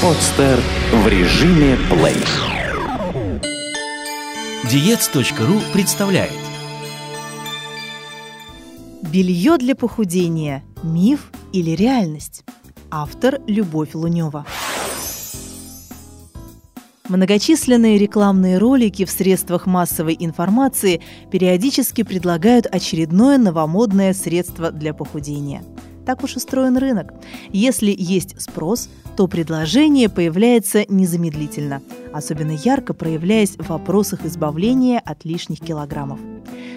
Подстер в режиме плей. Диец.ру представляет Белье для похудения. Миф или реальность? Автор Любовь Лунева. Многочисленные рекламные ролики в средствах массовой информации периодически предлагают очередное новомодное средство для похудения. Так уж устроен рынок. Если есть спрос, то предложение появляется незамедлительно, особенно ярко проявляясь в вопросах избавления от лишних килограммов.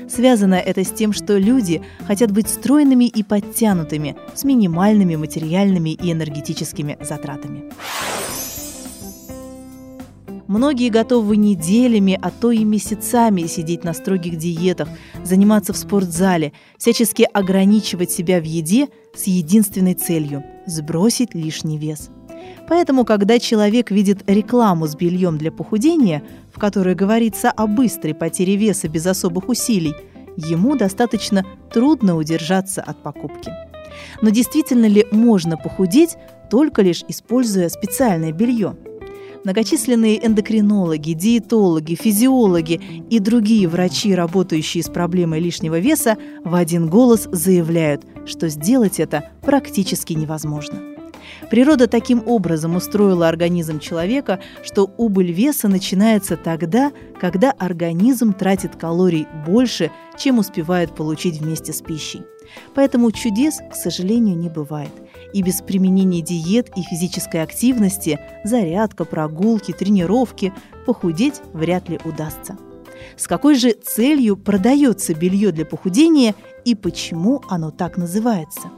Связано это с тем, что люди хотят быть стройными и подтянутыми, с минимальными материальными и энергетическими затратами. Многие готовы неделями, а то и месяцами сидеть на строгих диетах, заниматься в спортзале, всячески ограничивать себя в еде с единственной целью – сбросить лишний вес. Поэтому, когда человек видит рекламу с бельем для похудения, в которой говорится о быстрой потере веса без особых усилий, ему достаточно трудно удержаться от покупки. Но действительно ли можно похудеть, только лишь используя специальное белье – Многочисленные эндокринологи, диетологи, физиологи и другие врачи, работающие с проблемой лишнего веса, в один голос заявляют, что сделать это практически невозможно. Природа таким образом устроила организм человека, что убыль веса начинается тогда, когда организм тратит калорий больше, чем успевает получить вместе с пищей. Поэтому чудес, к сожалению, не бывает. И без применения диет и физической активности, зарядка, прогулки, тренировки, похудеть вряд ли удастся. С какой же целью продается белье для похудения и почему оно так называется?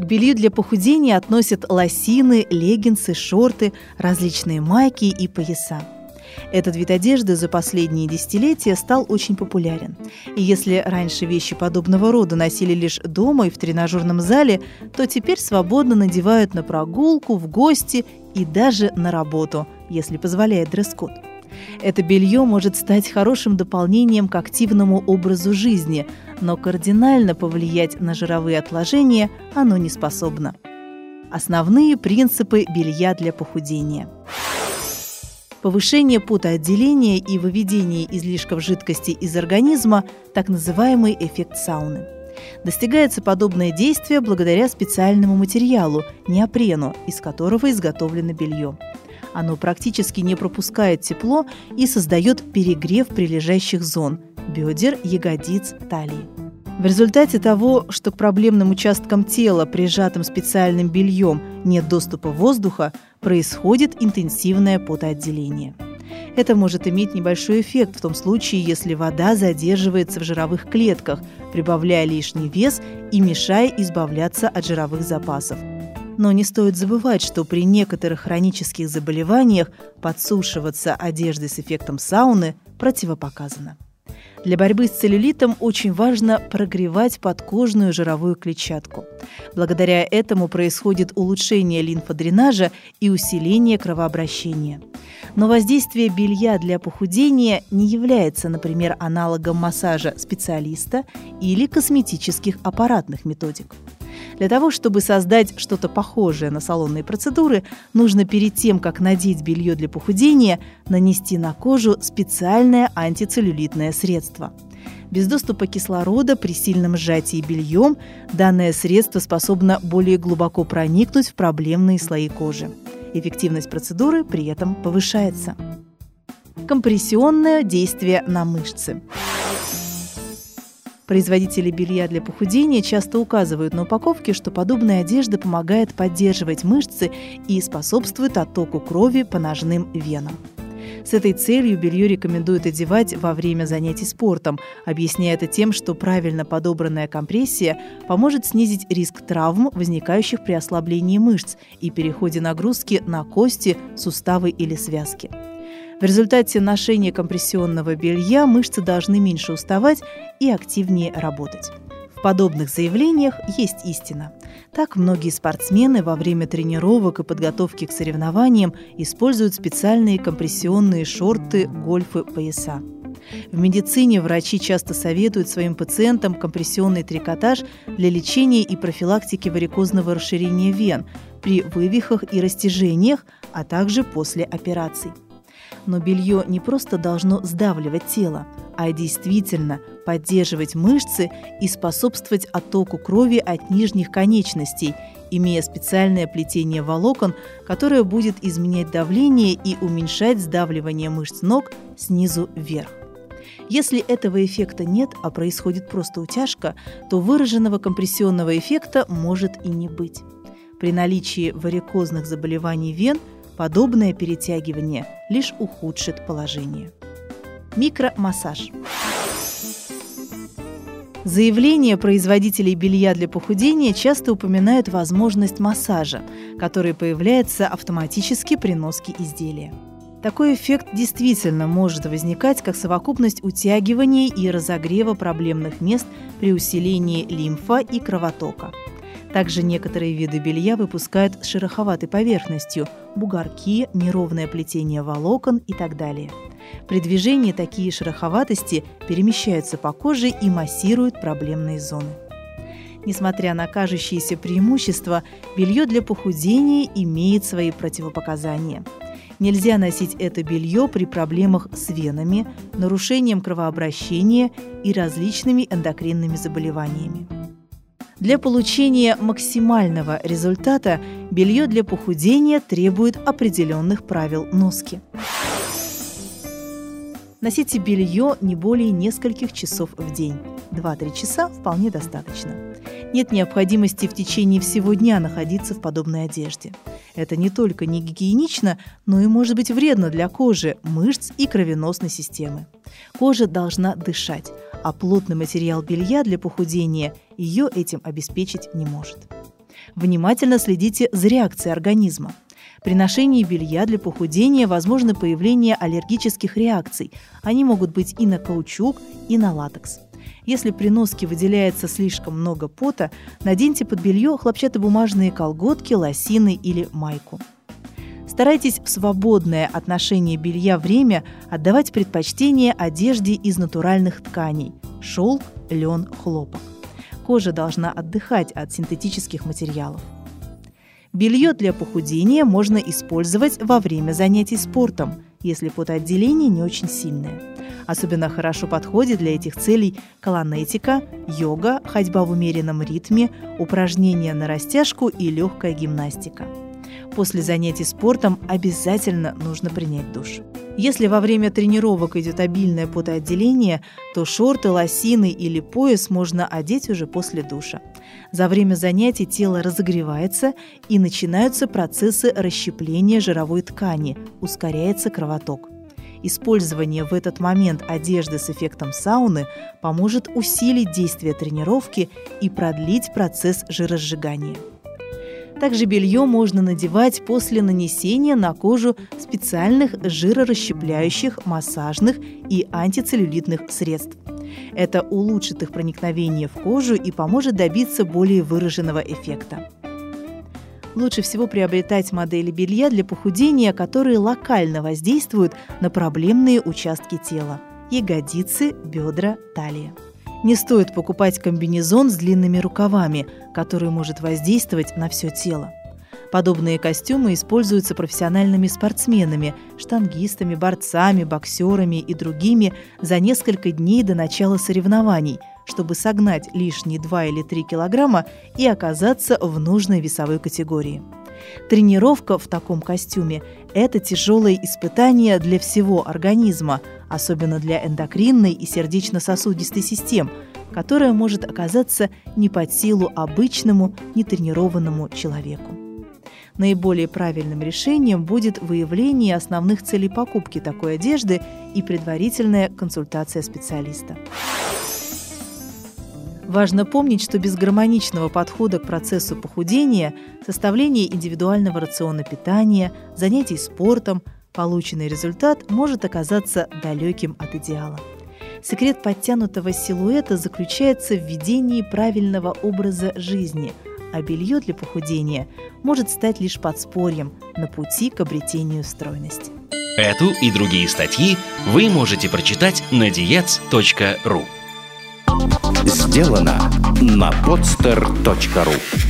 К белью для похудения относят лосины, леггинсы, шорты, различные майки и пояса. Этот вид одежды за последние десятилетия стал очень популярен. И если раньше вещи подобного рода носили лишь дома и в тренажерном зале, то теперь свободно надевают на прогулку, в гости и даже на работу, если позволяет дресс-код. Это белье может стать хорошим дополнением к активному образу жизни, но кардинально повлиять на жировые отложения оно не способно. Основные принципы белья для похудения – повышение потоотделения и выведение излишков жидкости из организма, так называемый эффект сауны. Достигается подобное действие благодаря специальному материалу – неопрену, из которого изготовлено белье. Оно практически не пропускает тепло и создает перегрев прилежащих зон – бедер, ягодиц, талии. В результате того, что к проблемным участкам тела, прижатым специальным бельем, нет доступа воздуха, происходит интенсивное потоотделение. Это может иметь небольшой эффект в том случае, если вода задерживается в жировых клетках, прибавляя лишний вес и мешая избавляться от жировых запасов. Но не стоит забывать, что при некоторых хронических заболеваниях подсушиваться одеждой с эффектом сауны противопоказано. Для борьбы с целлюлитом очень важно прогревать подкожную жировую клетчатку. Благодаря этому происходит улучшение лимфодренажа и усиление кровообращения. Но воздействие белья для похудения не является, например, аналогом массажа специалиста или косметических аппаратных методик. Для того, чтобы создать что-то похожее на салонные процедуры, нужно перед тем, как надеть белье для похудения, нанести на кожу специальное антицеллюлитное средство. Без доступа кислорода при сильном сжатии бельем данное средство способно более глубоко проникнуть в проблемные слои кожи. Эффективность процедуры при этом повышается. Компрессионное действие на мышцы. Производители белья для похудения часто указывают на упаковке, что подобная одежда помогает поддерживать мышцы и способствует оттоку крови по ножным венам. С этой целью белье рекомендуют одевать во время занятий спортом, объясняя это тем, что правильно подобранная компрессия поможет снизить риск травм, возникающих при ослаблении мышц и переходе нагрузки на кости, суставы или связки. В результате ношения компрессионного белья мышцы должны меньше уставать и активнее работать. В подобных заявлениях есть истина. Так многие спортсмены во время тренировок и подготовки к соревнованиям используют специальные компрессионные шорты, гольфы, пояса. В медицине врачи часто советуют своим пациентам компрессионный трикотаж для лечения и профилактики варикозного расширения вен при вывихах и растяжениях, а также после операций. Но белье не просто должно сдавливать тело, а действительно поддерживать мышцы и способствовать оттоку крови от нижних конечностей, имея специальное плетение волокон, которое будет изменять давление и уменьшать сдавливание мышц ног снизу вверх. Если этого эффекта нет, а происходит просто утяжка, то выраженного компрессионного эффекта может и не быть. При наличии варикозных заболеваний вен подобное перетягивание лишь ухудшит положение. Микромассаж. Заявления производителей белья для похудения часто упоминают возможность массажа, который появляется автоматически при носке изделия. Такой эффект действительно может возникать как совокупность утягивания и разогрева проблемных мест при усилении лимфа и кровотока. Также некоторые виды белья выпускают с шероховатой поверхностью – бугорки, неровное плетение волокон и так далее. При движении такие шероховатости перемещаются по коже и массируют проблемные зоны. Несмотря на кажущиеся преимущества, белье для похудения имеет свои противопоказания – Нельзя носить это белье при проблемах с венами, нарушением кровообращения и различными эндокринными заболеваниями. Для получения максимального результата белье для похудения требует определенных правил носки. Носите белье не более нескольких часов в день. 2-3 часа вполне достаточно. Нет необходимости в течение всего дня находиться в подобной одежде. Это не только не гигиенично, но и может быть вредно для кожи, мышц и кровеносной системы. Кожа должна дышать, а плотный материал белья для похудения ее этим обеспечить не может. Внимательно следите за реакцией организма. При ношении белья для похудения возможно появление аллергических реакций. Они могут быть и на каучук, и на латекс. Если при носке выделяется слишком много пота, наденьте под белье хлопчатобумажные колготки, лосины или майку. Старайтесь в свободное отношение белья время отдавать предпочтение одежде из натуральных тканей – шелк, лен, хлопок. Кожа должна отдыхать от синтетических материалов. Белье для похудения можно использовать во время занятий спортом, если потоотделение не очень сильное. Особенно хорошо подходит для этих целей колонетика, йога, ходьба в умеренном ритме, упражнения на растяжку и легкая гимнастика. После занятий спортом обязательно нужно принять душ. Если во время тренировок идет обильное потоотделение, то шорты, лосины или пояс можно одеть уже после душа. За время занятий тело разогревается и начинаются процессы расщепления жировой ткани, ускоряется кровоток. Использование в этот момент одежды с эффектом сауны поможет усилить действие тренировки и продлить процесс жиросжигания. Также белье можно надевать после нанесения на кожу специальных жирорасщепляющих, массажных и антицеллюлитных средств. Это улучшит их проникновение в кожу и поможет добиться более выраженного эффекта. Лучше всего приобретать модели белья для похудения, которые локально воздействуют на проблемные участки тела – ягодицы, бедра, талия. Не стоит покупать комбинезон с длинными рукавами, который может воздействовать на все тело. Подобные костюмы используются профессиональными спортсменами, штангистами, борцами, боксерами и другими за несколько дней до начала соревнований – чтобы согнать лишние 2 или 3 килограмма и оказаться в нужной весовой категории. Тренировка в таком костюме – это тяжелое испытание для всего организма, особенно для эндокринной и сердечно-сосудистой систем, которая может оказаться не под силу обычному, нетренированному человеку. Наиболее правильным решением будет выявление основных целей покупки такой одежды и предварительная консультация специалиста. Важно помнить, что без гармоничного подхода к процессу похудения, составления индивидуального рациона питания, занятий спортом, полученный результат может оказаться далеким от идеала. Секрет подтянутого силуэта заключается в ведении правильного образа жизни, а белье для похудения может стать лишь подспорьем на пути к обретению стройности. Эту и другие статьи вы можете прочитать на diets.ru Сделано на podster.ru